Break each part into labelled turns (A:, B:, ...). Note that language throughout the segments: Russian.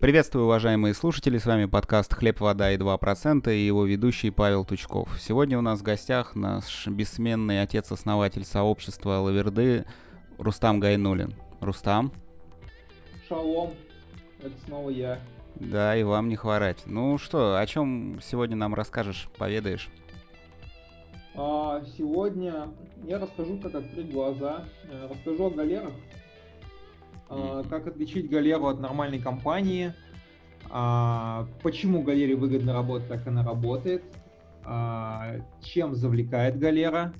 A: Приветствую, уважаемые слушатели, с вами подкаст «Хлеб, вода и 2%» и его ведущий Павел Тучков. Сегодня у нас в гостях наш бессменный отец-основатель сообщества Лаверды Рустам Гайнулин. Рустам?
B: Шалом, это снова я.
A: Да, и вам не хворать. Ну что, о чем сегодня нам расскажешь, поведаешь?
B: А, сегодня я расскажу, как открыть глаза, э, расскажу о галерах, а, как отличить галеру от нормальной компании, а, почему галере выгодно работать, как она работает, а, чем завлекает галера,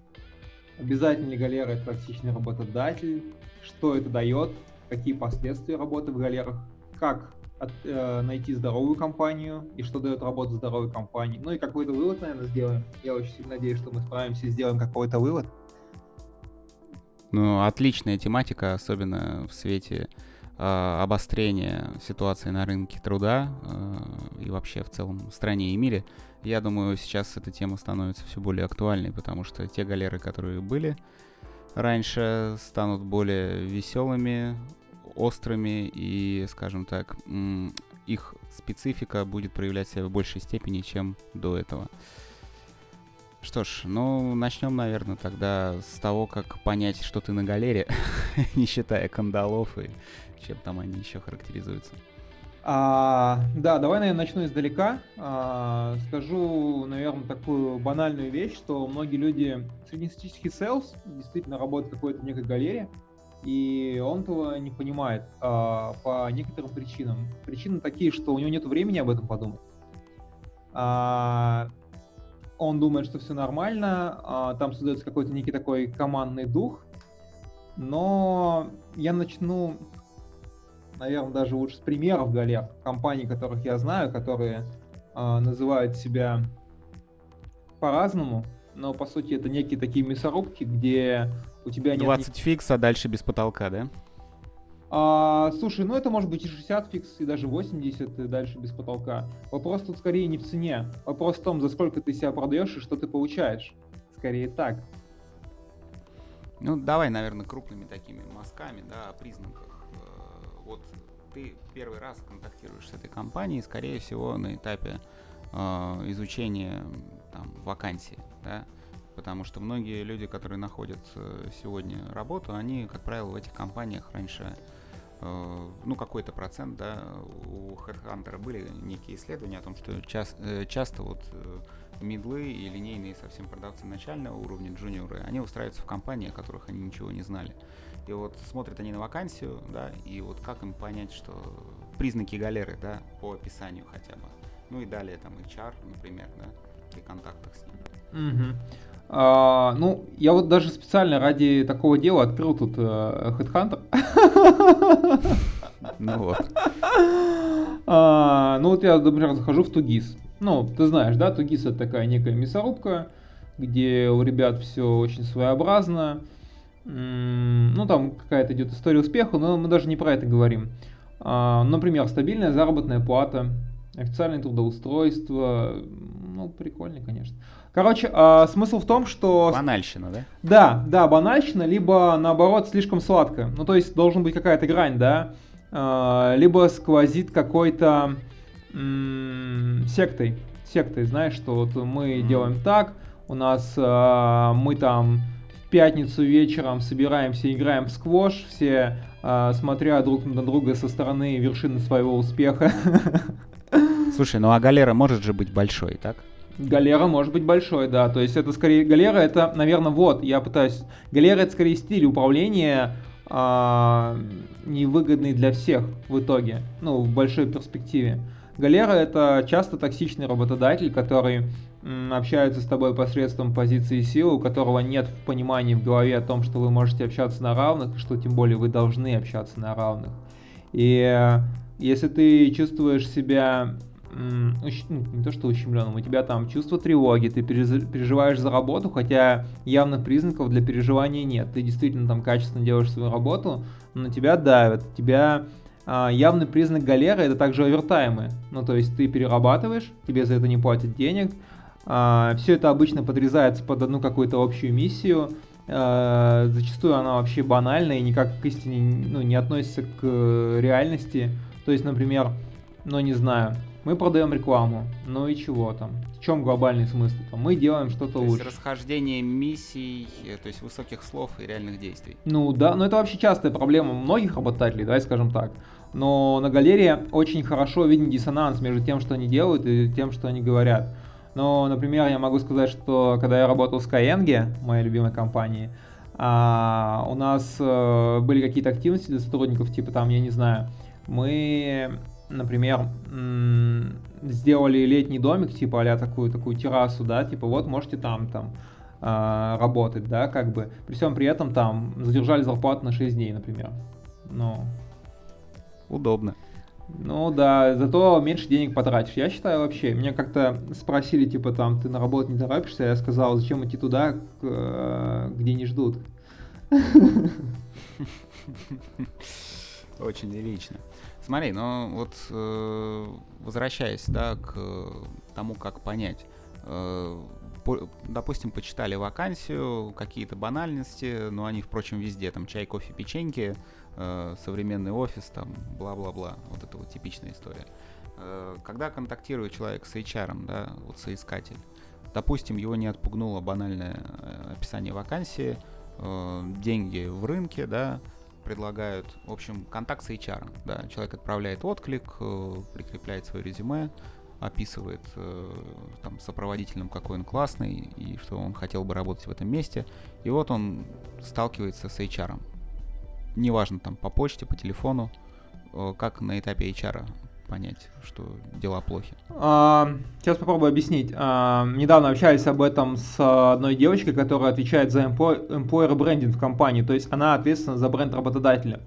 B: обязательно ли галера это токсичный работодатель, что это дает, какие последствия работы в галерах, как от, э, найти здоровую компанию? И что дает работа здоровой компании. Ну и какой-то вывод, наверное, сделаем. Я очень сильно надеюсь, что мы справимся и сделаем какой-то вывод.
A: Ну, отличная тематика, особенно в свете э, обострения ситуации на рынке труда э, и вообще в целом в стране и мире. Я думаю, сейчас эта тема становится все более актуальной, потому что те галеры, которые были раньше, станут более веселыми, острыми и, скажем так, их специфика будет проявлять себя в большей степени, чем до этого. Что ж, ну, начнем, наверное, тогда с того, как понять, что ты на галере, не считая кандалов и чем там они еще характеризуются.
B: А, да, давай, наверное, начну издалека. А, скажу, наверное, такую банальную вещь, что многие люди, среднестатистический селс действительно работает какой-то некой галерее, и он этого не понимает а, по некоторым причинам. Причины такие, что у него нет времени об этом подумать. А, он думает, что все нормально, а, там создается какой-то некий такой командный дух, но я начну, наверное, даже лучше с примеров галер, компаний, которых я знаю, которые а, называют себя по-разному, но по сути это некие такие мясорубки, где у тебя нет...
A: 20 фикс, а дальше без потолка, да?
B: А, слушай, ну это может быть и 60 фикс, и даже 80, и дальше без потолка. Вопрос тут скорее не в цене. Вопрос в том, за сколько ты себя продаешь и что ты получаешь. Скорее так.
A: Ну, давай, наверное, крупными такими мазками, да, о признаках. Э, вот ты первый раз контактируешь с этой компанией, скорее всего, на этапе э, изучения там, вакансии, да, потому что многие люди, которые находят э, сегодня работу, они, как правило, в этих компаниях раньше ну, какой-то процент, да, у HeadHunter были некие исследования о том, что час, э, часто вот э, мидлы и линейные совсем продавцы начального уровня, джуниоры, они устраиваются в компании, о которых они ничего не знали. И вот смотрят они на вакансию, да, и вот как им понять, что признаки галеры, да, по описанию хотя бы. Ну и далее там HR, например, да, при контактах с ним.
B: Угу. А, ну, я вот даже специально ради такого дела открыл тут э, Headhunter.
A: Ну вот.
B: А, ну вот я, например, захожу в Тугис. Ну, ты знаешь, да, Тугис это такая некая мясорубка, где у ребят все очень своеобразно. Ну, там какая-то идет история успеха, но мы даже не про это говорим. А, например, стабильная заработная плата, официальное трудоустройство. Ну, прикольно, конечно. Короче, э, смысл в том, что...
A: Банальщина, да?
B: Да, да, банальщина, либо наоборот слишком сладко. Ну, то есть должен быть какая-то грань, да? Э, либо сквозит какой-то м- сектой. Сектой, знаешь, что вот мы mm. делаем так, у нас э, мы там в пятницу вечером собираемся, играем в сквош, все э, смотря друг на друга со стороны вершины своего успеха.
A: Слушай, ну а галера может же быть большой, так?
B: Галера может быть большой, да. То есть это скорее... Галера это, наверное, вот, я пытаюсь... Галера это скорее стиль управления, а, невыгодный для всех в итоге, ну, в большой перспективе. Галера это часто токсичный работодатель, который м, общается с тобой посредством позиции силы, у которого нет понимания в голове о том, что вы можете общаться на равных, что тем более вы должны общаться на равных. И э, если ты чувствуешь себя ну, не то что ущемленным, у тебя там чувство тревоги, ты переживаешь за работу, хотя явных признаков для переживания нет. Ты действительно там качественно делаешь свою работу, но тебя давят, тебя а, явный признак галеры это также овертаймы. Ну, то есть ты перерабатываешь, тебе за это не платят денег. А, все это обычно подрезается под одну какую-то общую миссию. А, зачастую она вообще банальная и никак к истине ну, не относится к реальности. То есть, например, ну не знаю, мы продаем рекламу, ну и чего там? В чем глобальный смысл? Там, мы делаем что-то
A: То
B: лучше.
A: есть расхождение миссий, э, то есть высоких слов и реальных действий.
B: Ну да, но это вообще частая проблема многих работодателей, давай скажем так. Но на галерее очень хорошо виден диссонанс между тем, что они делают, и тем, что они говорят. Но, например, я могу сказать, что когда я работал в Skyeng, моей любимой компании, а, у нас а, были какие-то активности для сотрудников, типа там, я не знаю, мы, например, сделали летний домик, типа а такую, такую террасу, да, типа вот можете там, там а, работать, да, как бы. При всем при этом там задержали зарплату на 6 дней, например. Ну,
A: Удобно.
B: ну да, зато меньше денег потратишь. Я считаю вообще, меня как-то спросили, типа там, ты на работу не торопишься, я сказал, зачем идти туда, э, где не ждут.
A: Очень лирично. Смотри, ну вот э, возвращаясь, да, к тому, как понять. Э, по- допустим, почитали вакансию, какие-то банальности, но они, впрочем, везде, там чай, кофе, печеньки, э, современный офис, там, бла-бла-бла, вот это вот типичная история. Э, когда контактирует человек с HR, да, вот соискатель, допустим, его не отпугнуло банальное э, описание вакансии, э, деньги в рынке, да, предлагают, в общем, контакт с HR, да, человек отправляет отклик, э, прикрепляет свое резюме, описывает э, там сопроводительным, какой он классный и что он хотел бы работать в этом месте, и вот он сталкивается с HR. Неважно, там по почте, по телефону, э, как на этапе HR понять, что дела плохи.
B: А, Сейчас попробую объяснить. А, Недавно общались об этом с одной девочкой, которая отвечает за employ- employer брендинг в компании, то есть она ответственна за бренд работодателя.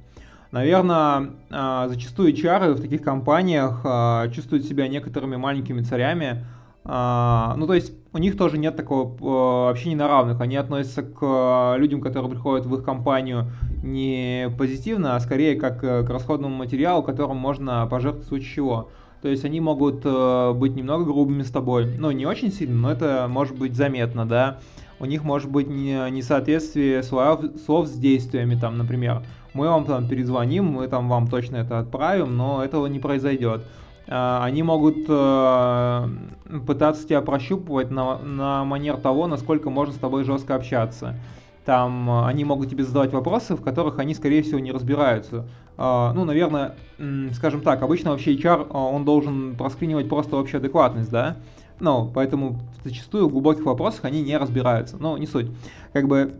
B: Наверное, а, зачастую HR в таких компаниях а, чувствуют себя некоторыми маленькими царями. А, Ну, то есть у них тоже нет такого э, общения на равных. Они относятся к э, людям, которые приходят в их компанию не позитивно, а скорее как э, к расходному материалу, которым можно пожертвовать в случае чего. То есть они могут быть немного грубыми с тобой. Ну, не очень сильно, но это может быть заметно, да. У них может быть не- несоответствие слов, слов с действиями, там, например. Мы вам там перезвоним, мы там вам точно это отправим, но этого не произойдет. А, Они могут э, пытаться тебя прощупывать на, на манер того, насколько можно с тобой жестко общаться. Там э, они могут тебе задавать вопросы, в которых они, скорее всего, не разбираются. Ну, наверное, скажем так, обычно вообще HR, он должен проскринивать просто общую адекватность, да? Ну, поэтому зачастую в глубоких вопросах они не разбираются. Но не суть. Как бы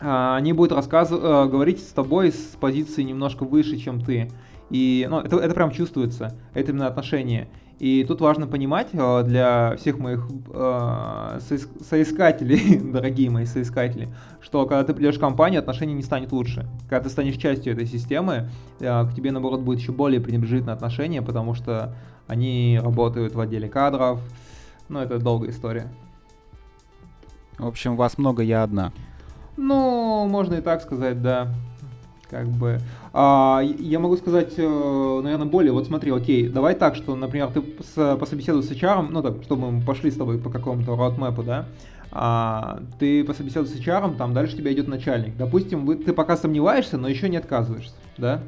B: они будут рассказывать, говорить с тобой с позиции немножко выше, чем ты. И ну, это, это прям чувствуется, это именно отношение. И тут важно понимать э, для всех моих э, соис- соискателей, дорогие мои соискатели, что когда ты придешь в компанию, отношение не станет лучше. Когда ты станешь частью этой системы, э, к тебе, наоборот, будет еще более пренебрежительное отношение, потому что они работают в отделе кадров. Ну, это долгая история.
A: В общем, вас много, я одна.
B: Ну, можно и так сказать, да. Как бы. А, я могу сказать, э, наверное, более. Вот смотри, окей, давай так, что, например, ты с, пособеседуй с HR, ну так, чтобы мы пошли с тобой по какому-то роадмэпу, да. А, ты пособеседуй с HR, там дальше тебя идет начальник. Допустим, вы, ты пока сомневаешься, но еще не отказываешься, да.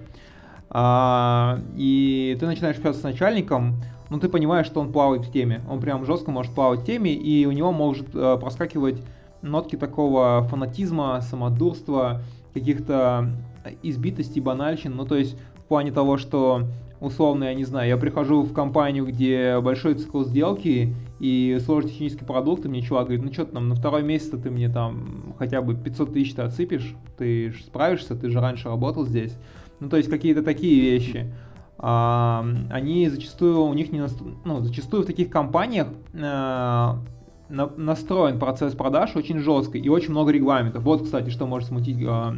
B: А, и ты начинаешь общаться с начальником, ну ты понимаешь, что он плавает в теме. Он прям жестко может плавать в теме, и у него может э, проскакивать нотки такого фанатизма, самодурства, каких-то избитостей, банальщин. Ну, то есть в плане того, что условно, я не знаю, я прихожу в компанию, где большой цикл сделки и сложный технический продукт, и мне чувак говорит, ну что ты там, на второй месяц ты мне там хотя бы 500 тысяч ты отсыпешь, ты ж справишься, ты же раньше работал здесь. Ну, то есть какие-то такие вещи. А, они зачастую, у них не наст... ну, зачастую в таких компаниях а, на- настроен процесс продаж очень жестко и очень много регламентов. Вот, кстати, что может смутить а,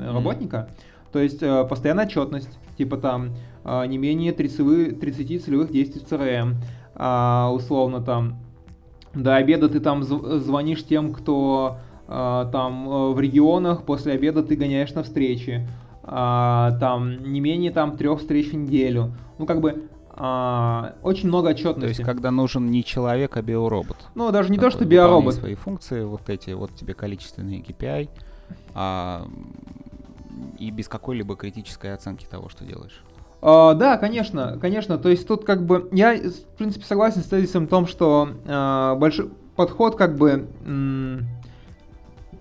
B: работника. То есть а, постоянная отчетность, типа там а, не менее 30, 30 целевых действий в CRM, а, условно там до обеда ты там зв- звонишь тем, кто а, там э, в регионах, после обеда ты гоняешь на встречи, а, там не менее там трех встреч в неделю. Ну как бы а, очень много
A: То
B: отчетности.
A: есть, когда нужен не человек, а биоробот.
B: Ну даже не то, что биоробот.
A: свои функции, вот эти, вот тебе количественные KPI, а, и без какой-либо критической оценки того, что делаешь.
B: Uh, да, конечно, конечно. То есть тут как бы я, в принципе, согласен с тезисом в том, что uh, большой подход как бы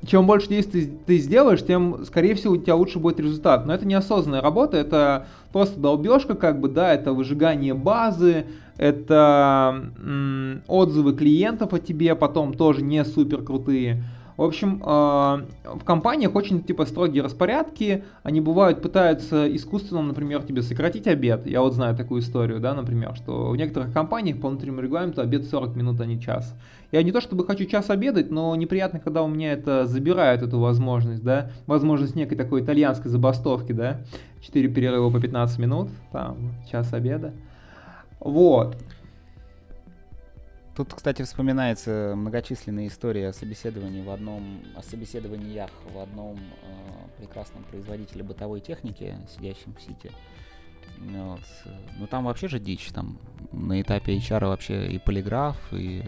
B: чем больше действий ты сделаешь, тем, скорее всего, у тебя лучше будет результат. Но это неосознанная работа, это просто долбежка, как бы, да, это выжигание базы, это м- отзывы клиентов о тебе потом тоже не супер крутые. В общем, а, в компаниях очень типа строгие распорядки. Они бывают пытаются искусственно, например, тебе сократить обед. Я вот знаю такую историю, да, например, что в некоторых компаниях по внутреннему регламенту обед 40 минут, а не час. Я не то чтобы хочу час обедать, но неприятно, когда у меня это забирают эту возможность, да, возможность некой такой итальянской забастовки, да, 4 перерыва по 15 минут, там, час обеда. Вот.
A: Тут, кстати, вспоминается многочисленные истории о собеседовании в одном, о собеседованиях в одном э, прекрасном производителе бытовой техники, сидящем в Сити. Вот. Ну там вообще же дичь, там на этапе HR вообще и полиграф, и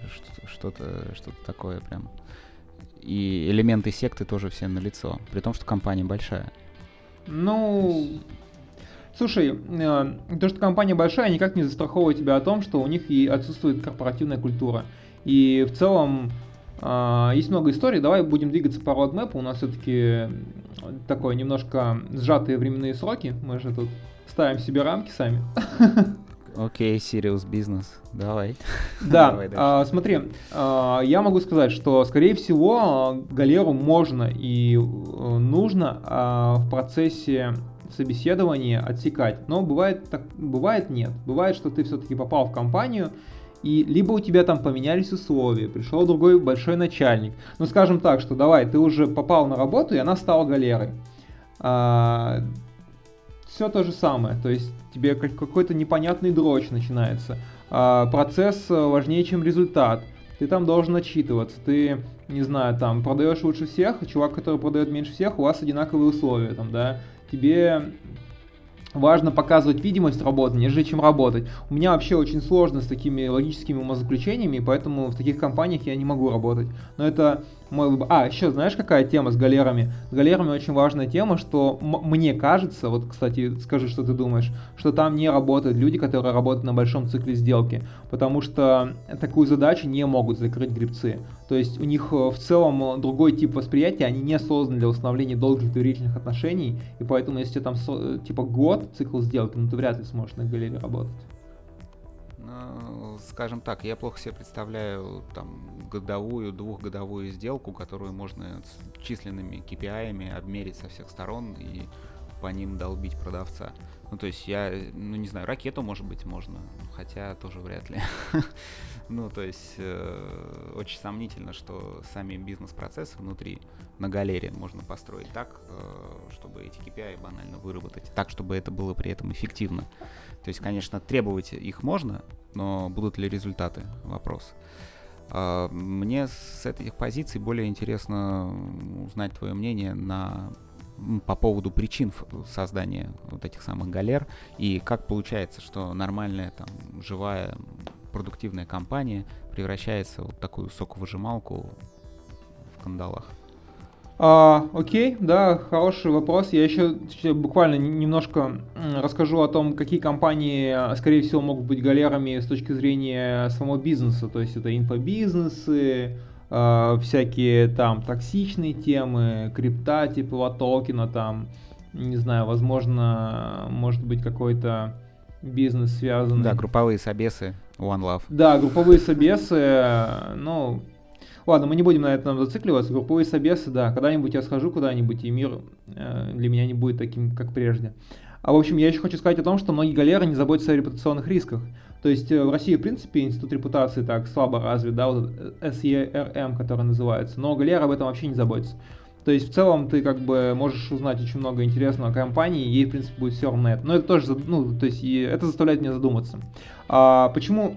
A: что-то, что-то такое прям. И элементы секты тоже все на лицо, при том, что компания большая.
B: Ну, Слушай, э, то, что компания большая, никак не застраховывает тебя о том, что у них и отсутствует корпоративная культура. И в целом э, есть много историй. Давай будем двигаться по родмэпу. У нас все-таки такое немножко сжатые временные сроки. Мы же тут ставим себе рамки сами.
A: Окей, serious business. Давай.
B: Да, Давай а, смотри, а, я могу сказать, что, скорее всего, галеру можно и э, нужно а, в процессе собеседование отсекать. Но бывает, так, бывает нет. Бывает, что ты все-таки попал в компанию, и либо у тебя там поменялись условия, пришел другой большой начальник. Ну, скажем так, что давай, ты уже попал на работу, и она стала галерой. А, все то же самое, то есть тебе какой-то непонятный дрочь начинается. А, процесс важнее, чем результат. Ты там должен отчитываться, ты, не знаю, там, продаешь лучше всех, а чувак, который продает меньше всех, у вас одинаковые условия, там, да, тебе важно показывать видимость работы, нежели чем работать. У меня вообще очень сложно с такими логическими умозаключениями, поэтому в таких компаниях я не могу работать. Но это мой выбор. А, еще знаешь, какая тема с галерами? С галерами очень важная тема, что мне кажется, вот, кстати, скажи, что ты думаешь, что там не работают люди, которые работают на большом цикле сделки, потому что такую задачу не могут закрыть грибцы. То есть у них э, в целом другой тип восприятия, они не созданы для установления долгих доверительных отношений, и поэтому если там э, типа год цикл сделки, ну ты вряд ли сможешь на галерее работать.
A: Ну, скажем так, я плохо себе представляю там годовую, двухгодовую сделку, которую можно численными KPI обмерить со всех сторон и по ним долбить продавца. Ну, то есть я, ну, не знаю, ракету, может быть, можно, хотя тоже вряд ли. ну, то есть э, очень сомнительно, что сами бизнес-процессы внутри на галерее можно построить так, э, чтобы эти KPI банально выработать, так, чтобы это было при этом эффективно. То есть, конечно, требовать их можно, но будут ли результаты? Вопрос. Э, мне с этих позиций более интересно узнать твое мнение на по поводу причин создания вот этих самых галер и как получается, что нормальная там живая продуктивная компания превращается в такую соковыжималку в кандалах.
B: А, окей, да, хороший вопрос. Я еще, буквально немножко расскажу о том, какие компании, скорее всего, могут быть галерами с точки зрения самого бизнеса. То есть это инфобизнесы, э, всякие там токсичные темы, крипта типа токена там, не знаю, возможно, может быть какой-то бизнес связанный.
A: Да, групповые собесы, One Love.
B: Да, групповые собесы, ну, ладно, мы не будем на этом зацикливаться. Групповые собесы, да, когда-нибудь я схожу куда-нибудь, и мир э, для меня не будет таким, как прежде. А в общем, я еще хочу сказать о том, что многие галеры не заботятся о репутационных рисках. То есть э, в России, в принципе, институт репутации так слабо развит, да, вот SERM, который называется, но галера об этом вообще не заботится. То есть в целом ты как бы можешь узнать очень много интересного о компании, ей в принципе будет все равно это. Но это тоже, ну, то есть и это заставляет меня задуматься. А почему,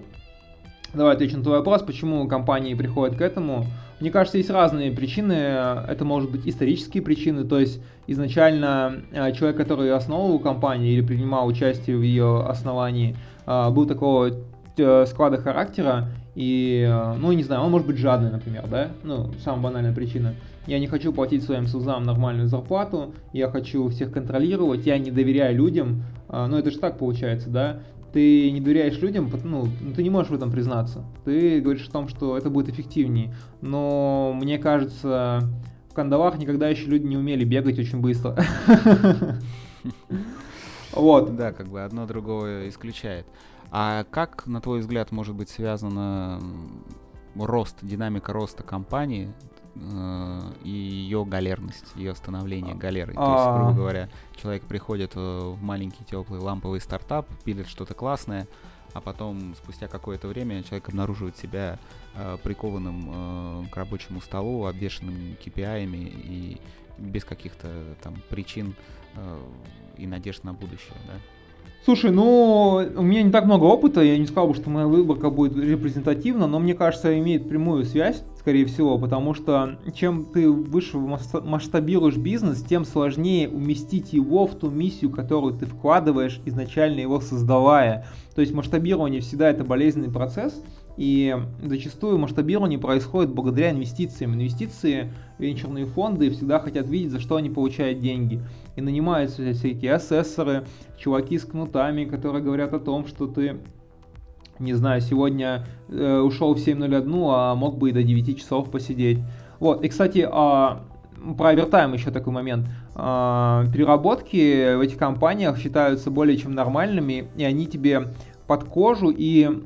B: давай отвечу на твой вопрос, почему компании приходят к этому? Мне кажется, есть разные причины. Это может быть исторические причины, то есть изначально э, человек, который основывал компанию или принимал участие в ее основании, а, был такого э, склада характера, И, э, ну, не знаю, он может быть жадный, например, да? Ну, самая банальная причина. Я не хочу платить своим сузам нормальную зарплату, я хочу всех контролировать, я не доверяю людям. Ну, это же так получается, да? Ты не доверяешь людям, ну, ты не можешь в этом признаться. Ты говоришь о том, что это будет эффективнее. Но мне кажется, в кандалах никогда еще люди не умели бегать очень быстро.
A: Вот. Да, как бы одно другое исключает. А как, на твой взгляд, может быть связано рост, динамика роста компании и ее галерность, ее становление а, галерой? То есть, грубо а. говоря, человек приходит в маленький теплый ламповый стартап, пилит что-то классное, а потом спустя какое-то время человек обнаруживает себя э, прикованным э, к рабочему столу, обвешенным KPI и без каких-то там причин э, и надежд на будущее, да?
B: Слушай, ну, у меня не так много опыта, я не сказал бы, что моя выборка будет репрезентативна, но мне кажется, имеет прямую связь, скорее всего, потому что чем ты выше масштабируешь бизнес, тем сложнее уместить его в ту миссию, которую ты вкладываешь, изначально его создавая. То есть масштабирование всегда это болезненный процесс, и зачастую масштабирование происходит благодаря инвестициям. Инвестиции, венчурные фонды всегда хотят видеть, за что они получают деньги. И нанимаются всякие асессоры, чуваки с кнутами, которые говорят о том, что ты не знаю, сегодня э, ушел в 7.01, а мог бы и до 9 часов посидеть. Вот, и, кстати, а, про овертайм еще такой момент. А, переработки в этих компаниях считаются более чем нормальными, и они тебе под кожу и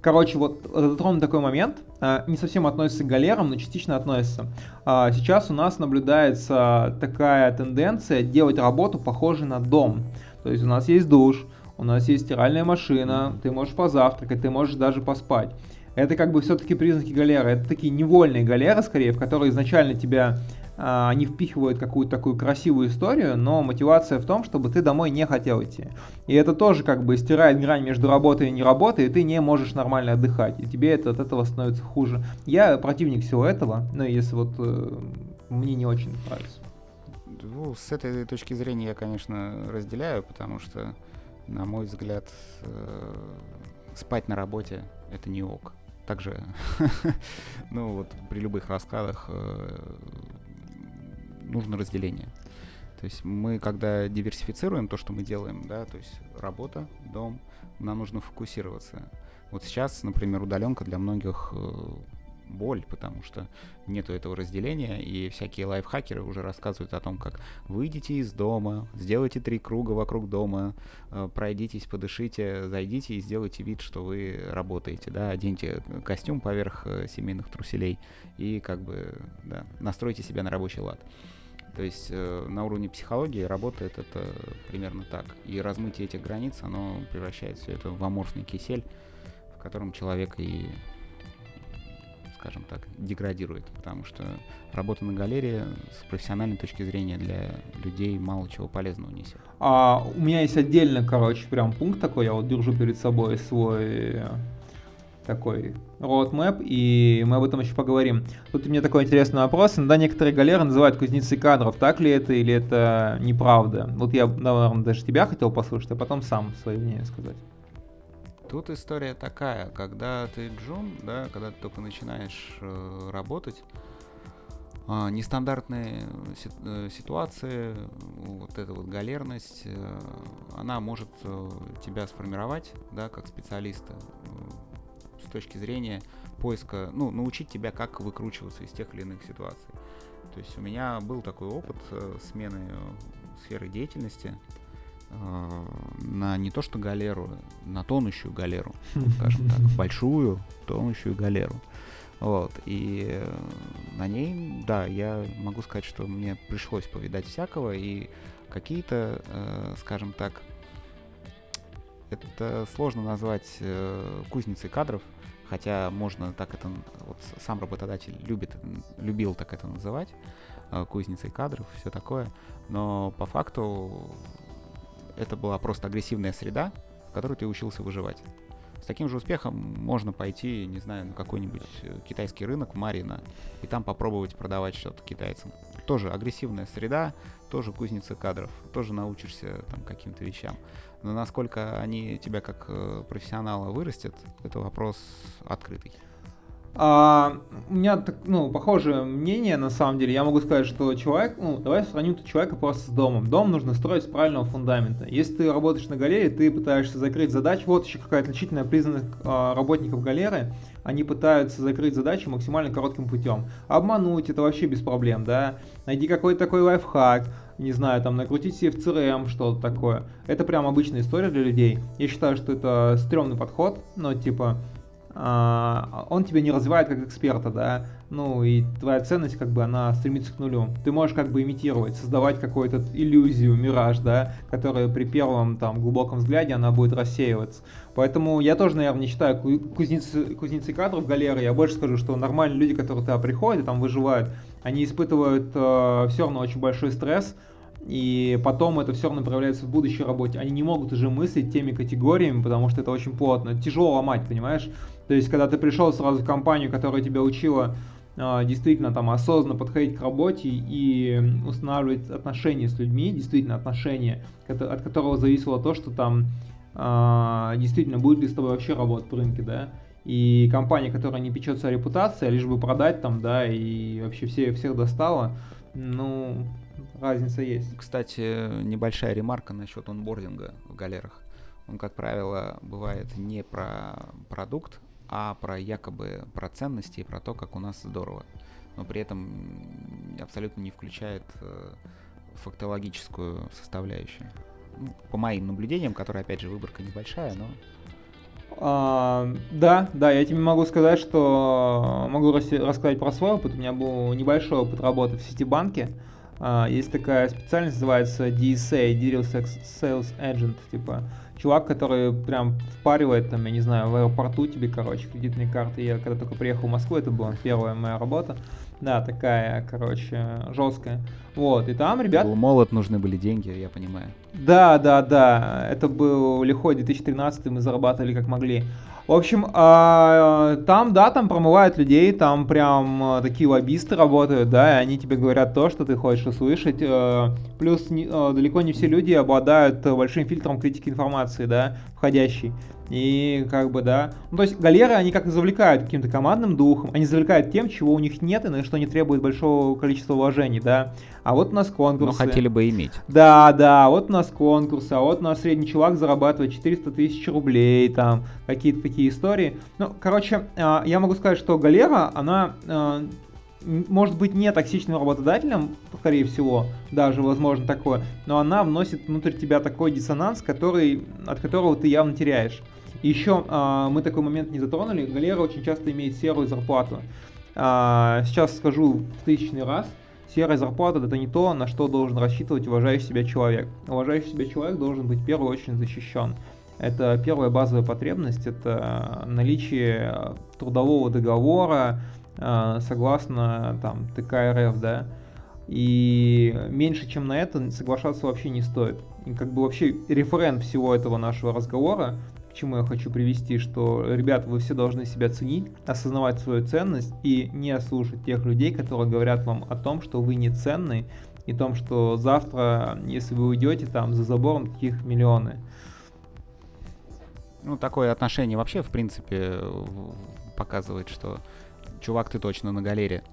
B: Короче, вот затронут такой момент, не совсем относится к галерам, но частично относится. А, сейчас у нас наблюдается такая тенденция делать работу похожей на дом. То есть у нас есть душ, у нас есть стиральная машина, ты можешь позавтракать, ты можешь даже поспать. Это как бы все-таки признаки галеры. Это такие невольные галеры, скорее, в которые изначально тебя они впихивают какую-то такую красивую историю, но мотивация в том, чтобы ты домой не хотел идти. И это тоже как бы стирает грань между работой и не работой, и ты не можешь нормально отдыхать, и тебе это от этого становится хуже. Я противник всего этого, но если вот э, мне не очень нравится.
A: Ну, с этой точки зрения я, конечно, разделяю, потому что, на мой взгляд, э, спать на работе это не ок. Также, ну вот при любых раскладах э, нужно разделение. То есть мы, когда диверсифицируем то, что мы делаем, да, то есть работа, дом, нам нужно фокусироваться. Вот сейчас, например, удаленка для многих э, боль, потому что нету этого разделения, и всякие лайфхакеры уже рассказывают о том, как выйдите из дома, сделайте три круга вокруг дома, э, пройдитесь, подышите, зайдите и сделайте вид, что вы работаете, да, оденьте костюм поверх э, семейных труселей и как бы, да, настройте себя на рабочий лад. То есть э, на уровне психологии работает это примерно так. И размытие этих границ, оно превращает все это в аморфный кисель, в котором человек и, скажем так, деградирует. Потому что работа на галерее с профессиональной точки зрения для людей мало чего полезного несет.
B: А у меня есть отдельно, короче, прям пункт такой, я вот держу перед собой свой такой roadmap, и мы об этом еще поговорим. Тут у меня такой интересный вопрос. Иногда некоторые галеры называют кузнецы кадров. Так ли это или это неправда? Вот я, наверное, даже тебя хотел послушать, а потом сам свое мнение сказать.
A: Тут история такая, когда ты джун, да, когда ты только начинаешь э, работать, э, нестандартные э, ситуации, вот эта вот галерность, она может тебя сформировать, да, как специалиста с точки зрения поиска, ну, научить тебя, как выкручиваться из тех или иных ситуаций. То есть у меня был такой опыт э, смены э, сферы деятельности э, на не то что галеру, на тонущую галеру, скажем так, большую тонущую галеру. Вот, и на ней, да, я могу сказать, что мне пришлось повидать всякого, и какие-то, э, скажем так, это сложно назвать э, кузницей кадров, хотя можно так это, вот сам работодатель любит, любил так это называть, э, кузницей кадров, все такое, но по факту это была просто агрессивная среда, в которой ты учился выживать. С таким же успехом можно пойти, не знаю, на какой-нибудь э, китайский рынок Марина и там попробовать продавать что-то китайцам. Тоже агрессивная среда, тоже кузница кадров, тоже научишься там каким-то вещам. Но насколько они тебя как э, профессионала вырастят, это вопрос открытый.
B: А, у меня ну, похожее мнение, на самом деле. Я могу сказать, что человек, ну, давай сравним человека просто с домом. Дом нужно строить с правильного фундамента. Если ты работаешь на галерее, ты пытаешься закрыть задачу. Вот еще какая отличительная признак а, работников галеры. Они пытаются закрыть задачи максимально коротким путем. Обмануть это вообще без проблем, да. Найди какой-то такой лайфхак, не знаю, там накрутить себе в CRM что-то такое. Это прям обычная история для людей. Я считаю, что это стрёмный подход, но типа а, он тебя не развивает как эксперта, да, ну и твоя ценность как бы она стремится к нулю. Ты можешь как бы имитировать, создавать какую-то иллюзию, мираж, да, которая при первом там глубоком взгляде она будет рассеиваться. Поэтому я тоже, наверное, не считаю кузницей, кузницей кадров галеры. Я больше скажу, что нормальные люди, которые туда приходят и там выживают, они испытывают э, все равно очень большой стресс, и потом это все равно проявляется в будущей работе. Они не могут уже мыслить теми категориями, потому что это очень плотно. Тяжело ломать, понимаешь? То есть, когда ты пришел сразу в компанию, которая тебя учила э, действительно там осознанно подходить к работе и устанавливать отношения с людьми, действительно отношения, от которого зависело то, что там э, действительно будет ли с тобой вообще работать в рынке, да, и компания, которая не печется о репутации, а лишь бы продать там, да, и вообще все, всех достала, ну, разница есть.
A: Кстати, небольшая ремарка насчет онбординга в галерах. Он, как правило, бывает не про продукт, а про якобы про ценности и про то, как у нас здорово. Но при этом абсолютно не включает э, фактологическую составляющую. Ну, по моим наблюдениям, которые, опять же, выборка небольшая, но...
B: А, да, да, я тебе могу сказать, что могу рассказать про свой опыт. У меня был небольшой опыт работы в Ситибанке. А, есть такая специальность, называется DSA, Digital Sales Agent, типа чувак, который прям впаривает, там, я не знаю, в аэропорту тебе, короче, кредитные карты. Я когда только приехал в Москву, это была первая моя работа. Да, такая, короче, жесткая. Вот, и там ребят...
A: Был молот, нужны были деньги, я понимаю.
B: Да, да, да. Это был лихой 2013, мы зарабатывали как могли. В общем, а, там, да, там промывают людей, там прям а, такие лоббисты работают, да, и они тебе говорят то, что ты хочешь услышать. Э, плюс э, далеко не все люди обладают большим фильтром критики информации, да, входящей. И как бы, да. Ну, то есть галеры, они как-то завлекают каким-то командным духом, они завлекают тем, чего у них нет и на что не требует большого количества вложений, да. А вот у нас конкурсы.
A: Но хотели бы иметь.
B: Да, да, вот у нас конкурсы, а вот у нас средний чувак зарабатывает 400 тысяч рублей, там, какие-то такие истории. Ну, короче, а, я могу сказать, что галера, она а, может быть не токсичным работодателем, скорее всего, даже возможно такое, но она вносит внутрь тебя такой диссонанс, который, от которого ты явно теряешь. Еще а, мы такой момент не затронули. Галера очень часто имеет серую зарплату. А, сейчас скажу в тысячный раз. Серая зарплата это не то, на что должен рассчитывать уважающий себя человек. Уважающий себя человек должен быть в первую очередь защищен. Это первая базовая потребность, это наличие трудового договора, а, согласно там ТК РФ, да, и меньше, чем на это, соглашаться вообще не стоит. И как бы вообще референт всего этого нашего разговора чему я хочу привести, что, ребят, вы все должны себя ценить, осознавать свою ценность и не слушать тех людей, которые говорят вам о том, что вы не ценны, и о том, что завтра, если вы уйдете, там за забором таких миллионы.
A: Ну, такое отношение вообще, в принципе, показывает, что чувак, ты точно на галере.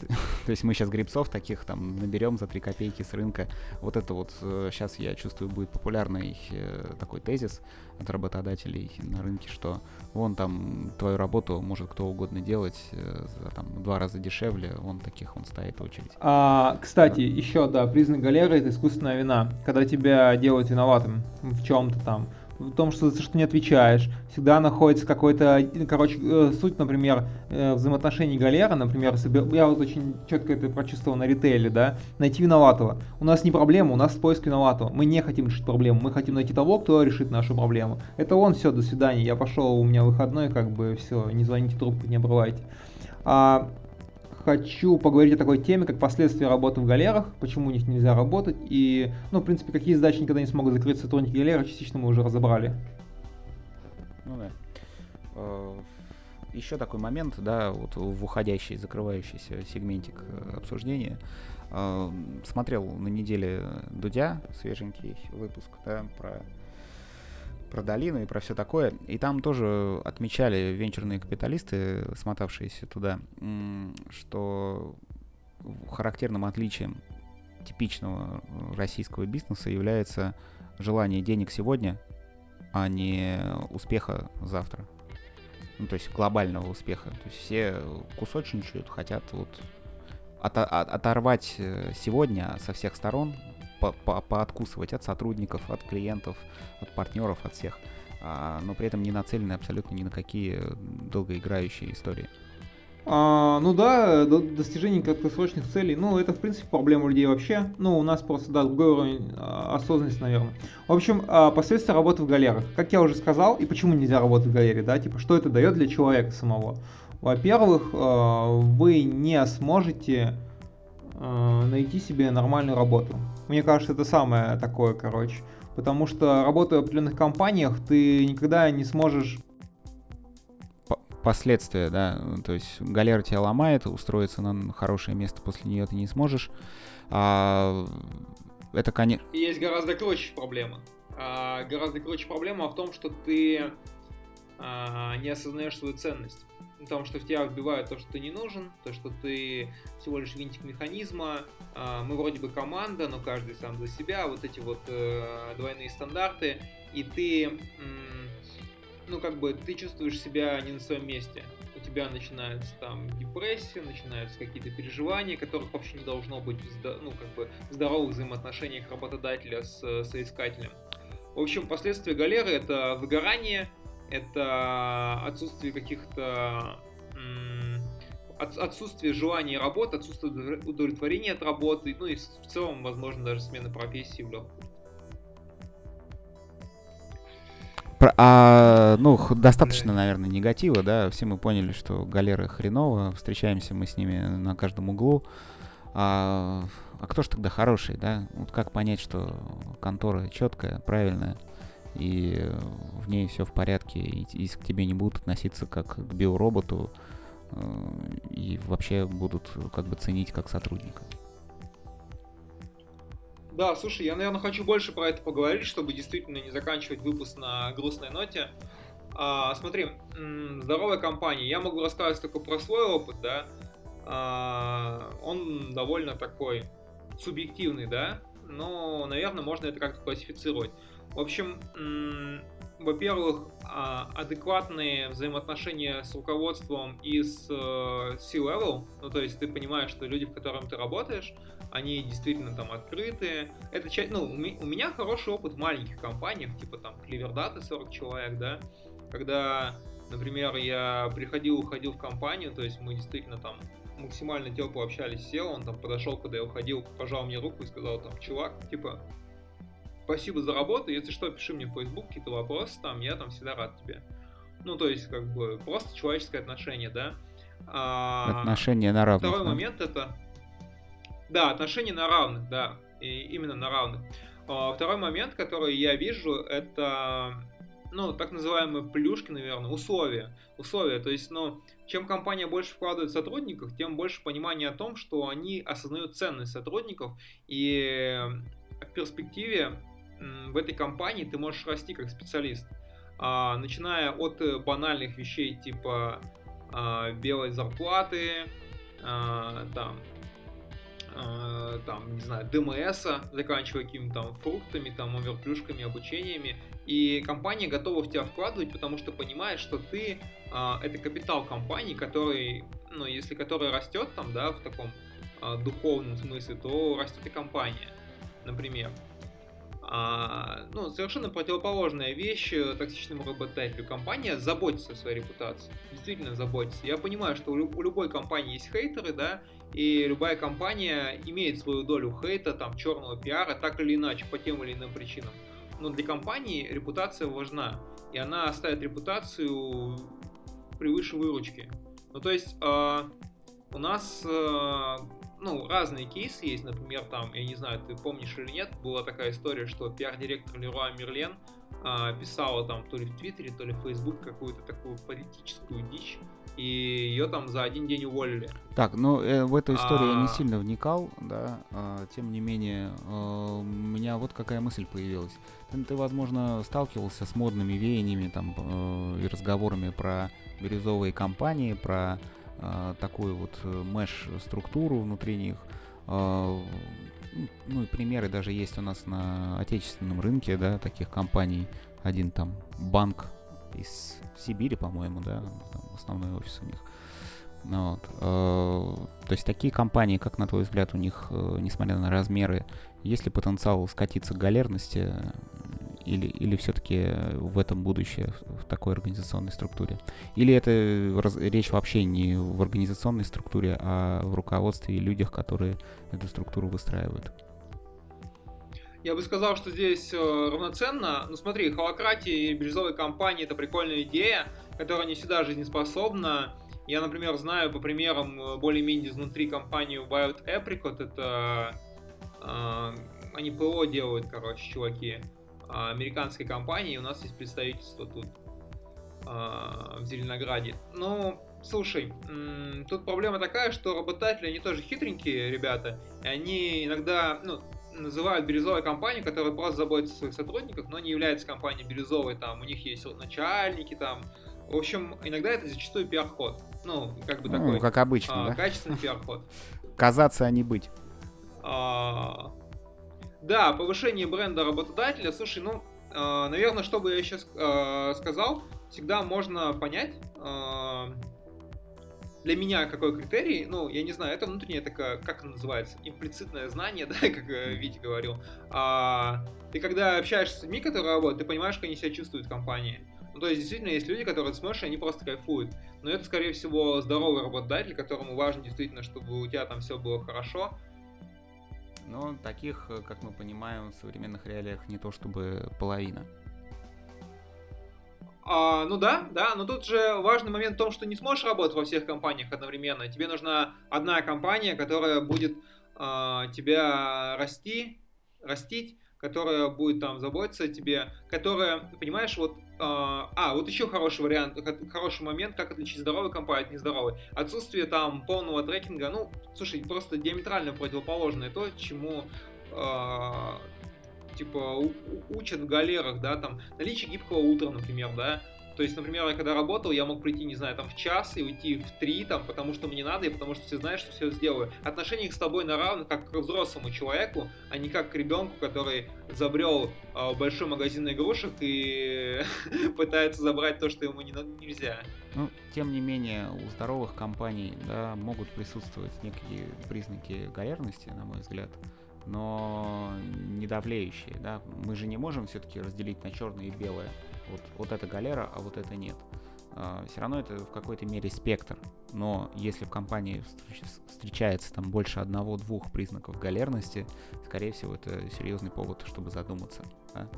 A: То есть мы сейчас грибцов таких там наберем за 3 копейки с рынка. Вот это вот сейчас, э, я чувствую, будет популярный э, такой тезис от работодателей на рынке, что вон там твою работу может кто угодно делать э, за там два раза дешевле, вон таких он стоит очередь.
B: А, кстати, да. еще, да, признак галеры это искусственная вина, когда тебя делают виноватым в чем-то там в том, что за что не отвечаешь. Всегда находится какой-то, короче, э, суть, например, э, взаимоотношений галера, например, я вот очень четко это прочувствовал на ритейле, да, найти виноватого. У нас не проблема, у нас поиск виноватого. Мы не хотим решить проблему, мы хотим найти того, кто решит нашу проблему. Это он, все, до свидания, я пошел, у меня выходной, как бы, все, не звоните трубку, не обрывайте. А, хочу поговорить о такой теме, как последствия работы в галерах, почему у них нельзя работать, и, ну, в принципе, какие задачи никогда не смогут закрыть сотрудники галеры, частично мы уже разобрали.
A: Ну да. э, еще такой момент, да, вот в уходящий, закрывающийся сегментик э, обсуждения. Э, смотрел на неделе Дудя, свеженький выпуск, да, про про долину и про все такое. И там тоже отмечали венчурные капиталисты, смотавшиеся туда, что характерным отличием типичного российского бизнеса является желание денег сегодня, а не успеха завтра. Ну, то есть глобального успеха. То есть все кусочничают, хотят вот от, от, оторвать э, сегодня со всех сторон, по, по, от сотрудников, от клиентов, от партнеров, от всех, а, но при этом не нацелены абсолютно ни на какие долгоиграющие истории.
C: А, ну да, до достижения краткосрочных целей, ну это в принципе проблема людей вообще. Ну у нас просто, да, другой уровень а, осознанности, наверное. В общем, а, последствия работы в галерах. Как я уже сказал, и почему нельзя работать в галере, да, типа что это дает для человека самого. Во-первых, а, вы не сможете а, найти себе нормальную работу. Мне кажется, это самое такое, короче. Потому что работая в определенных компаниях, ты никогда не сможешь
A: последствия, да, то есть галера тебя ломает, устроиться на хорошее место после нее ты не сможешь. А, это, конечно...
B: Есть гораздо круче проблема. А, гораздо круче проблема в том, что ты а, не осознаешь свою ценность. Потому что в тебя вбивают то, что ты не нужен, то, что ты всего лишь винтик механизма. А, мы вроде бы команда, но каждый сам за себя. Вот эти вот э, двойные стандарты. И ты ну, как бы, ты чувствуешь себя не на своем месте. У тебя начинается там депрессия, начинаются какие-то переживания, которых вообще не должно быть в, ну, как бы, в здоровых взаимоотношениях работодателя с соискателем. В общем, последствия галеры — это выгорание, это отсутствие каких-то отсутствие желания работать, отсутствие удовлетворения от работы, ну и в целом, возможно, даже смена профессии в легкую.
A: А, ну, достаточно, наверное, негатива, да. Все мы поняли, что галеры хреново, встречаемся мы с ними на каждом углу. А, а кто же тогда хороший, да? Вот как понять, что контора четкая, правильная, и в ней все в порядке, и, и к тебе не будут относиться как к биороботу, э, и вообще будут как бы ценить как сотрудника.
B: Да, слушай, я, наверное, хочу больше про это поговорить, чтобы действительно не заканчивать выпуск на грустной ноте. А, смотри, здоровая компания. Я могу рассказать только про свой опыт, да. А, он довольно такой субъективный, да. Но, наверное, можно это как-то классифицировать. В общем, во-первых, а, адекватные взаимоотношения с руководством и с э, C-level, ну то есть ты понимаешь, что люди, в котором ты работаешь, они действительно там открытые. Это часть, ну, у меня хороший опыт в маленьких компаниях, типа там Clever Data 40 человек, да, когда, например, я приходил, уходил в компанию, то есть мы действительно там максимально тепло общались с SEO, он там подошел, когда я уходил, пожал мне руку и сказал там, чувак, типа, спасибо за работу, если что, пиши мне в Facebook какие-то вопросы, там, я там всегда рад тебе. Ну, то есть, как бы, просто человеческое отношение, да.
A: А, отношение на равных.
B: Второй да? момент это... Да, отношения на равных, да, и именно на равных. А, второй момент, который я вижу, это ну, так называемые плюшки, наверное, условия. Условия, то есть, ну, чем компания больше вкладывает в сотрудников, тем больше понимания о том, что они осознают ценность сотрудников, и в перспективе в этой компании ты можешь расти как специалист. А, начиная от э, банальных вещей типа а, белой зарплаты, а, там, там, не знаю, ДМС, заканчивая какими-то там фруктами, там, оверплюшками, обучениями. И компания готова в тебя вкладывать, потому что понимает, что ты это капитал компании, который, ну, если который растет там, да, в таком духовном смысле, то растет и компания, например. А, ну, совершенно противоположная вещь э, токсичному работодателю. Компания заботится о своей репутации. Действительно заботится. Я понимаю, что у, у любой компании есть хейтеры, да, и любая компания имеет свою долю хейта, там, черного пиара, так или иначе, по тем или иным причинам. Но для компании репутация важна, и она ставит репутацию превыше выручки. Ну, то есть, э, у нас э, ну, разные кейсы есть, например, там, я не знаю, ты помнишь или нет, была такая история, что пиар-директор Леруа Мерлен а, писала там то ли в Твиттере, то ли в Фейсбуке какую-то такую политическую дичь, и ее там за один день уволили.
A: Так, ну э, в эту историю я не
B: А.
A: сильно вникал, да. а, тем не менее, э, у меня вот какая мысль появилась. Ты, ты, возможно, сталкивался с модными веяниями там э, и разговорами про бирюзовые компании, про такую вот мэш-структуру внутри них. Э, ну и примеры даже есть у нас на отечественном рынке, да, таких компаний. Один там банк из Сибири, по-моему, да, там основной офис у них. Ну вот. э, То есть такие компании, как на твой взгляд, у них, э, несмотря на размеры, есть ли потенциал скатиться к галерности э, или, или все-таки в этом будущее в такой организационной структуре? Или это раз- речь вообще не в организационной структуре, а в руководстве и людях, которые эту структуру выстраивают?
B: Я бы сказал, что здесь э, равноценно. Ну смотри, холократия и бирюзовые компании это прикольная идея, которая не всегда жизнеспособна. Я, например, знаю по примерам э, более-менее изнутри компанию Wild Apricot, это э, они ПО делают, короче, чуваки, американской компании, у нас есть представительство тут а, в Зеленограде. Ну, слушай, тут проблема такая, что работодатели, они тоже хитренькие ребята, и они иногда, ну, называют бирюзовой компанию, которая просто заботится о своих сотрудниках, но не является компанией бирюзовой, там, у них есть начальники, там, в общем, иногда это зачастую пиар-ход. Ну, как бы
A: Ну,
B: такой
A: как обычно,
B: а,
A: да?
B: качественный пиар-ход.
A: Казаться, а не быть.
B: А, Да, повышение бренда работодателя. Слушай, ну, а, наверное, что бы я еще сказал, всегда можно понять, а, для меня какой критерий, ну, я не знаю, это внутреннее такое, как это называется, имплицитное знание, да, как э, Витя говорил. А, Ты когда общаешься с людьми, которые работают, ты понимаешь, как они себя чувствуют в компании. Ну, то есть, действительно, есть люди, которые смотришь, и они просто кайфуют. Но это, скорее всего, здоровый работодатель, которому важно действительно, чтобы у тебя там все было хорошо,
A: Но таких, э, как мы понимаем, в современных реалиях не то чтобы половина.
B: А, ну да, да, но тут же важный момент в том, что не сможешь работать во всех компаниях одновременно. Тебе нужна одна компания, которая будет а, тебя расти, растить, которая будет там заботиться о тебе, которая, понимаешь, вот... А, а, вот еще хороший вариант, хороший момент, как отличить здоровую компанию от нездоровой. Отсутствие там полного трекинга, ну, слушай, просто диаметрально противоположное то, чему а, типа учат в галерах, да, там наличие гибкого утра, например, да. То есть, например, я когда работал, я мог прийти, не знаю, там в час и уйти в три, там, потому что мне надо, и потому что все знают, что все сделаю. Отношение с тобой на равных, как к взрослому человеку, а не как к ребенку, который забрел а, в большой магазин игрушек и пытается забрать то, что ему не, нельзя.
A: Ну, тем не менее, у здоровых компаний, да, могут присутствовать некие признаки галерности, на мой взгляд, но не давлеющие, да. Мы же не можем все-таки разделить на черное и белое. Вот, вот это галера, а вот это нет. все равно это в какой-то мере спектр. Но если в компании встреч- встречается там больше одного-двух признаков галерности, скорее всего, это серьезный повод, чтобы задуматься. да.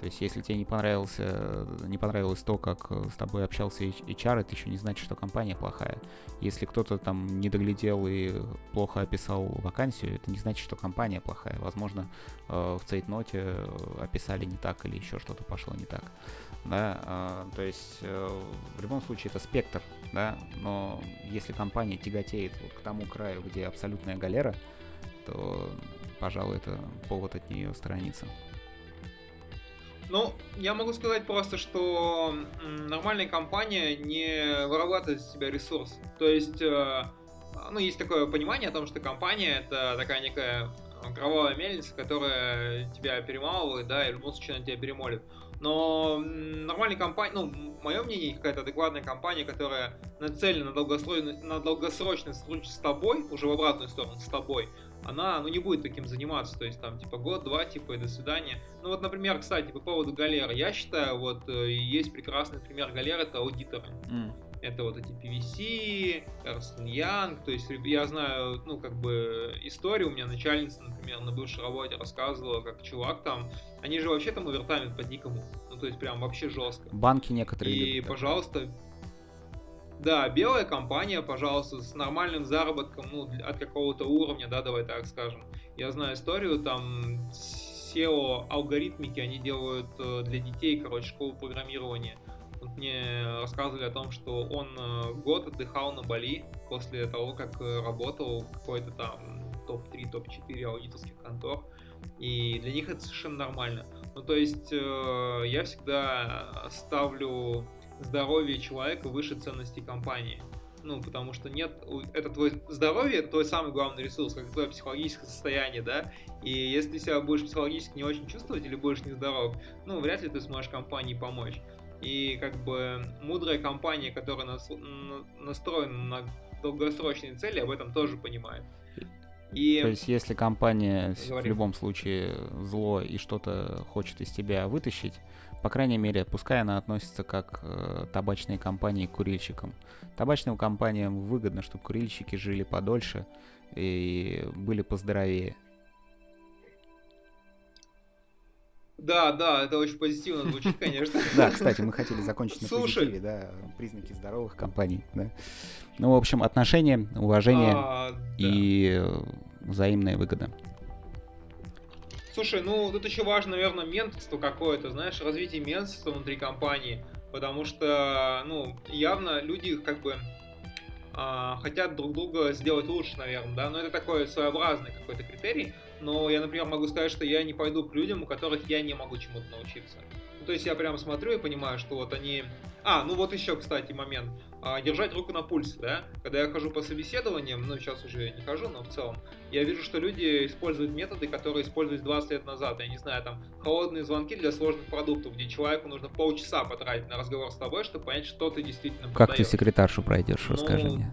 A: То есть, если тебе не понравился, не понравилось то, как э, с тобой общался HR, это еще не значит, что компания плохая. Если кто-то там не доглядел и плохо описал вакансию, это не значит, что компания плохая. Возможно, э, в цейтноте э, описали не так или еще что-то пошло не так. Да, то есть э, в любом случае это спектр, да, но если компания тяготеет вот к тому краю, где абсолютная галера, то, пожалуй, это повод от нее сторониться.
B: Ну, я могу сказать просто, что нормальная компания не вырабатывает из себя ресурс. То есть, э, ну, есть такое понимание о том, что компания это такая некая э, кровавая мельница, которая тебя перемалывает, да, и в любом случае она тебя перемолит. Но нормальная компания, ну, мое мнение, какая-то адекватная компания, которая нацелена на долгосрочное, на долгосрочное сотрудничество с тобой, уже в обратную сторону, с тобой, она, ну, не будет таким заниматься, то есть там, типа, год-два, типа, и до свидания. Ну, вот, например, кстати, по поводу галеры, я считаю, вот, э, есть прекрасный пример галеры, это аудиторы.
A: М.
B: Это вот эти PVC, Эрстон Янг, то есть я знаю, ну, как бы, историю, у меня начальница, например, на бывшей работе рассказывала, как чувак там, они же вообще там овертаймят под никому, ну, то есть прям вообще жестко.
A: Банки некоторые
B: И,
A: так.
B: пожалуйста, да, белая компания, пожалуйста, с нормальным заработком, ну, от какого-то уровня, да, давай так скажем. Я знаю историю, там SEO алгоритмики они делают э, для детей, короче, школу программирования. Вот мне рассказывали о том, что он э, год отдыхал на Бали после того, как э, работал в какой-то там топ-3, топ-4 аудиторских контор. И для них это совершенно нормально. Ну, то есть я всегда ставлю здоровье человека выше ценностей компании. Ну, потому что нет, это твое здоровье, твой самый главный ресурс, как твое психологическое состояние, да, и если ты себя будешь психологически не очень чувствовать или будешь нездоров, ну, вряд ли ты сможешь компании помочь. И как бы мудрая компания, которая нас, настроена на долгосрочные цели, об этом тоже понимает.
A: И... То есть, если компания Говорим. в любом случае зло и что-то хочет из тебя вытащить, по крайней мере, пускай она относится как э, табачные компании к курильщикам. Табачным компаниям выгодно, чтобы курильщики жили подольше и были поздоровее.
B: Да, да, это очень позитивно звучит, конечно.
A: Да, кстати, мы хотели закончить на позитиве, да, признаки здоровых компаний, да. Ну, в общем, отношения, уважение а, и взаимная выгода.
B: Слушай, ну тут еще важно, наверное, менторство какое-то, знаешь, развитие менторства внутри компании, потому что, ну, явно люди как бы а, хотят друг друга сделать лучше, наверное, да, но это такой своеобразный какой-то критерий, но я, например, могу сказать, что я не пойду к людям, у которых я не могу чему-то научиться. Ну, то есть я прям смотрю и понимаю, что вот они... А, ну вот еще, кстати, момент. А, держать руку на пульсе, да? Когда я хожу по собеседованиям, ну сейчас уже не хожу, но в целом, я вижу, что люди используют методы, которые использовались 20 лет назад. Я не знаю, там, холодные звонки для сложных продуктов, где человеку нужно полчаса потратить на разговор с тобой, чтобы понять, что ты действительно
A: Как продаешь. ты секретаршу пройдешь, ну, расскажи мне.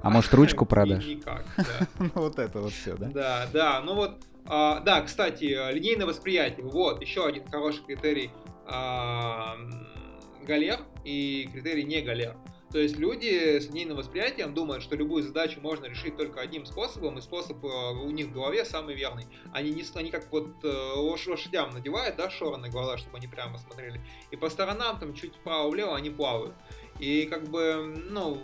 A: А может ручку продашь?
B: Никак, да.
A: Ну вот это вот все, да?
B: Да, да, ну вот, а, да, кстати, линейное восприятие, вот, еще один хороший критерий а, галер и критерий не галер. То есть люди с линейным восприятием думают, что любую задачу можно решить только одним способом, и способ а, у них в голове самый верный. Они, не, они как вот э, лошадям надевают, да, шоры на глаза, чтобы они прямо смотрели. И по сторонам, там, чуть вправо-влево они плавают. И как бы, ну,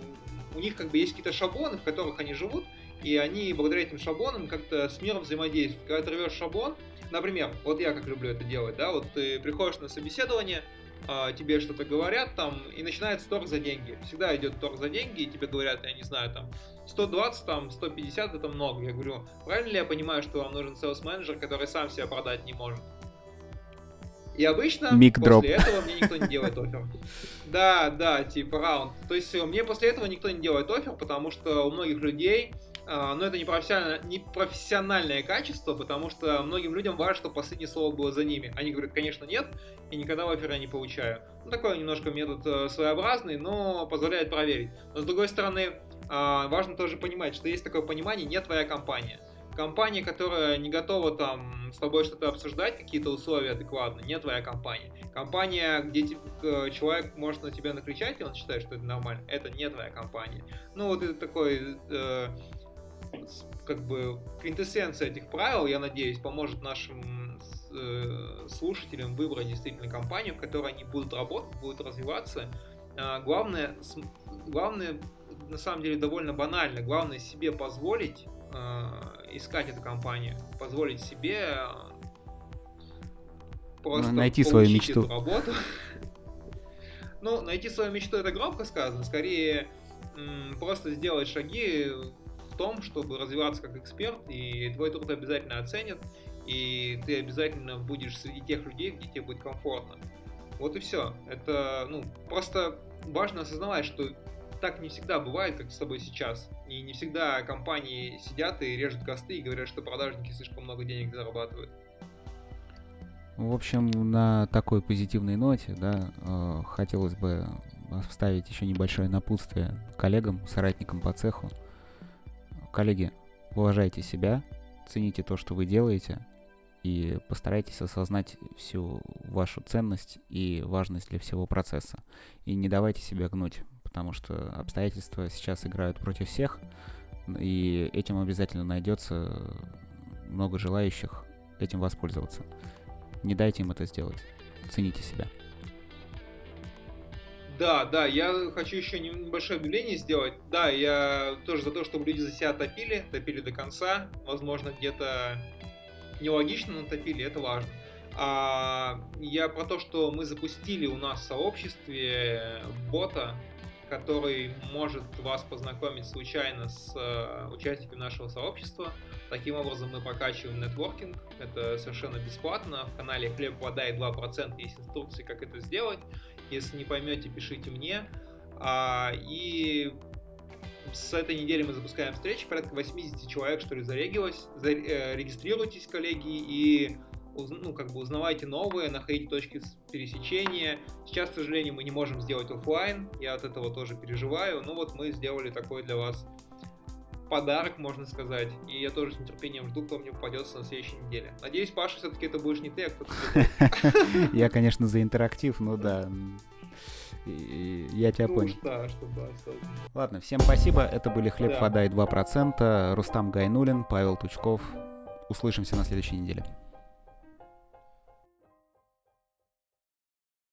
B: у них как бы есть какие-то шаблоны, в которых они живут, и они благодаря этим шаблонам как-то с миром взаимодействуют. Когда ты рвешь шаблон, например, вот я как люблю это делать, да, вот ты приходишь на собеседование, а, тебе что-то говорят там, и начинается торг за деньги. Всегда идет торг за деньги, и тебе говорят, я не знаю, там, 120, там, 150 это много. Я говорю, правильно ли я понимаю, что вам нужен sales менеджер который сам себя продать не может? И обычно
A: Миг
B: после
A: дроп.
B: этого мне никто не делает офер. Да, да, типа раунд. То есть э, мне после этого никто не делает офер, потому что у многих людей но это не профессиональное, не профессиональное качество, потому что многим людям важно, чтобы последнее слово было за ними. Они говорят, конечно, нет, и никогда оффера я не получаю. Ну, такой немножко метод э, своеобразный, но позволяет проверить. Но с другой стороны, а, важно тоже понимать, что есть такое понимание, не твоя компания компания, которая не готова там с тобой что-то обсуждать, какие-то условия адекватно, не твоя компания. Компания, где человек может на тебя накричать, и он считает, что это нормально, это не твоя компания. Ну вот это такой э, как бы квинтэссенция этих правил, я надеюсь, поможет нашим э, слушателям выбрать действительно компанию, в которой они будут работать, будут развиваться. А, главное, главное, на самом деле, довольно банально. Главное себе позволить э, искать эту компанию, позволить себе э,
A: просто найти свою мечту.
B: Эту работу. ну, найти свою мечту это громко сказано, скорее просто сделать шаги том, чтобы развиваться как эксперт, и твой труд обязательно оценят, и ты обязательно будешь среди тех людей, где тебе будет комфортно. Вот и все. Это, ну, просто важно осознавать, что так не всегда бывает, как с тобой сейчас. И не всегда компании сидят и режут косты и говорят, что продажники слишком много денег зарабатывают.
A: В общем, на такой позитивной ноте, да, э, хотелось бы вставить еще небольшое напутствие коллегам, соратникам по цеху. Коллеги, уважайте себя, цените то, что вы делаете, и постарайтесь осознать всю вашу ценность и важность для всего процесса. И не давайте себя гнуть потому что обстоятельства сейчас играют против всех, и этим обязательно найдется много желающих этим воспользоваться. Не дайте им это сделать. Цените себя.
B: Да, да, я хочу еще небольшое объявление сделать. Да, я тоже за то, чтобы люди за себя топили, топили до конца. Возможно, где-то нелогично натопили, это важно. А, я про то, что мы запустили у нас в сообществе бота, который может вас познакомить случайно с э, участниками нашего сообщества. Таким образом мы прокачиваем нетворкинг. Это совершенно бесплатно. В канале Хлеб, вода и 2% есть инструкции, как это сделать. Если не поймете, пишите мне. А, и с этой недели мы запускаем встречи. Порядка 80 человек, что ли, зарегилось. Зарегистрируйтесь, коллеги, и ну, как бы узнавайте новые, находите точки пересечения. Сейчас, к сожалению, мы не можем сделать офлайн, я от этого тоже переживаю, но вот мы сделали такой для вас подарок, можно сказать, и я тоже с нетерпением жду, кто мне попадется на следующей неделе. Надеюсь, Паша, все-таки это будешь не ты, а кто-то
A: Я, конечно, за интерактив, но да, я тебя
B: ну,
A: понял. Ладно, всем спасибо. Это были Хлеб, да. вода и 2%. Рустам Гайнулин, Павел Тучков. Услышимся на следующей неделе.